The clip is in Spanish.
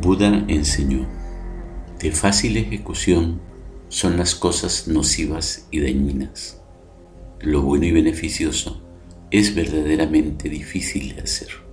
Buda enseñó, de fácil ejecución son las cosas nocivas y dañinas. Lo bueno y beneficioso es verdaderamente difícil de hacer.